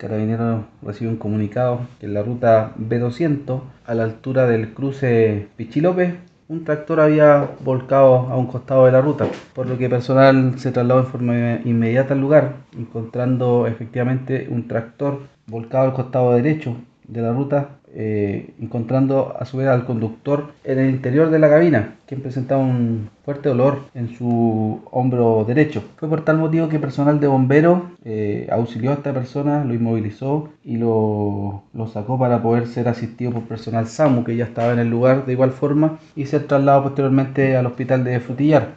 Carabineros recibe un comunicado que en la ruta B200, a la altura del cruce Pichilope, un tractor había volcado a un costado de la ruta, por lo que personal se trasladó en forma inmediata al lugar, encontrando efectivamente un tractor volcado al costado derecho de la ruta eh, encontrando a su vez al conductor en el interior de la cabina, quien presentaba un fuerte dolor en su hombro derecho. Fue por tal motivo que personal de bomberos eh, auxilió a esta persona, lo inmovilizó y lo, lo, sacó para poder ser asistido por personal SAMU que ya estaba en el lugar de igual forma y ser trasladado posteriormente al hospital de Frutillar.